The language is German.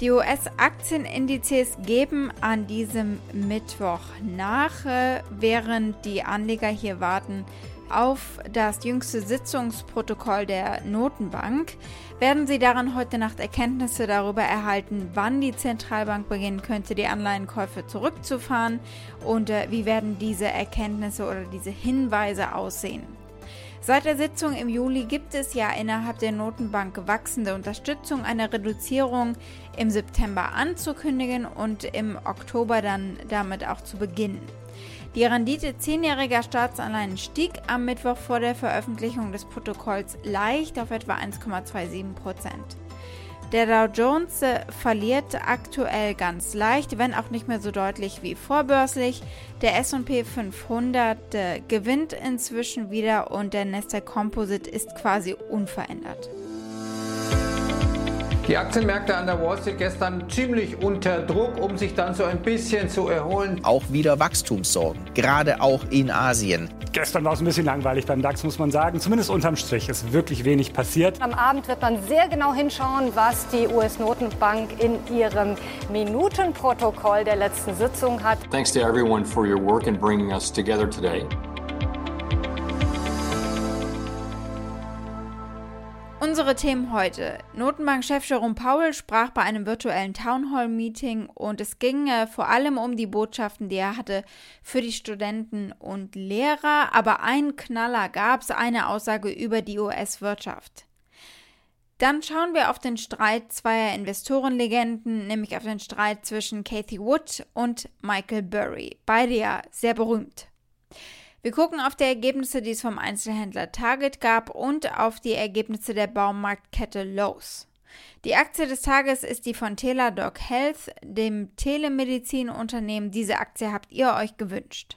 Die US-Aktienindizes geben an diesem Mittwoch nach, äh, während die Anleger hier warten auf das jüngste Sitzungsprotokoll der Notenbank. Werden Sie daran heute Nacht Erkenntnisse darüber erhalten, wann die Zentralbank beginnen könnte, die Anleihenkäufe zurückzufahren und äh, wie werden diese Erkenntnisse oder diese Hinweise aussehen? Seit der Sitzung im Juli gibt es ja innerhalb der Notenbank wachsende Unterstützung, eine Reduzierung im September anzukündigen und im Oktober dann damit auch zu beginnen. Die Rendite zehnjähriger Staatsanleihen stieg am Mittwoch vor der Veröffentlichung des Protokolls leicht auf etwa 1,27 Prozent. Der Dow Jones äh, verliert aktuell ganz leicht, wenn auch nicht mehr so deutlich wie vorbörslich. Der S&P 500 äh, gewinnt inzwischen wieder und der Nasdaq Composite ist quasi unverändert. Die Aktienmärkte an der Wall Street gestern ziemlich unter Druck, um sich dann so ein bisschen zu erholen. Auch wieder Wachstumssorgen, gerade auch in Asien. Gestern war es ein bisschen langweilig beim DAX, muss man sagen. Zumindest unterm Strich ist wirklich wenig passiert. Am Abend wird man sehr genau hinschauen, was die US-Notenbank in ihrem Minutenprotokoll der letzten Sitzung hat. Thanks to everyone for your work in bringing us together today. Unsere Themen heute. Notenbankchef Jerome Powell sprach bei einem virtuellen Townhall-Meeting und es ging äh, vor allem um die Botschaften, die er hatte für die Studenten und Lehrer. Aber einen Knaller gab es, eine Aussage über die US-Wirtschaft. Dann schauen wir auf den Streit zweier Investorenlegenden, nämlich auf den Streit zwischen Kathy Wood und Michael Burry. Beide ja sehr berühmt. Wir gucken auf die Ergebnisse, die es vom Einzelhändler Target gab und auf die Ergebnisse der Baumarktkette Lowe's. Die Aktie des Tages ist die von Teladoc Health, dem Telemedizinunternehmen. Diese Aktie habt ihr euch gewünscht.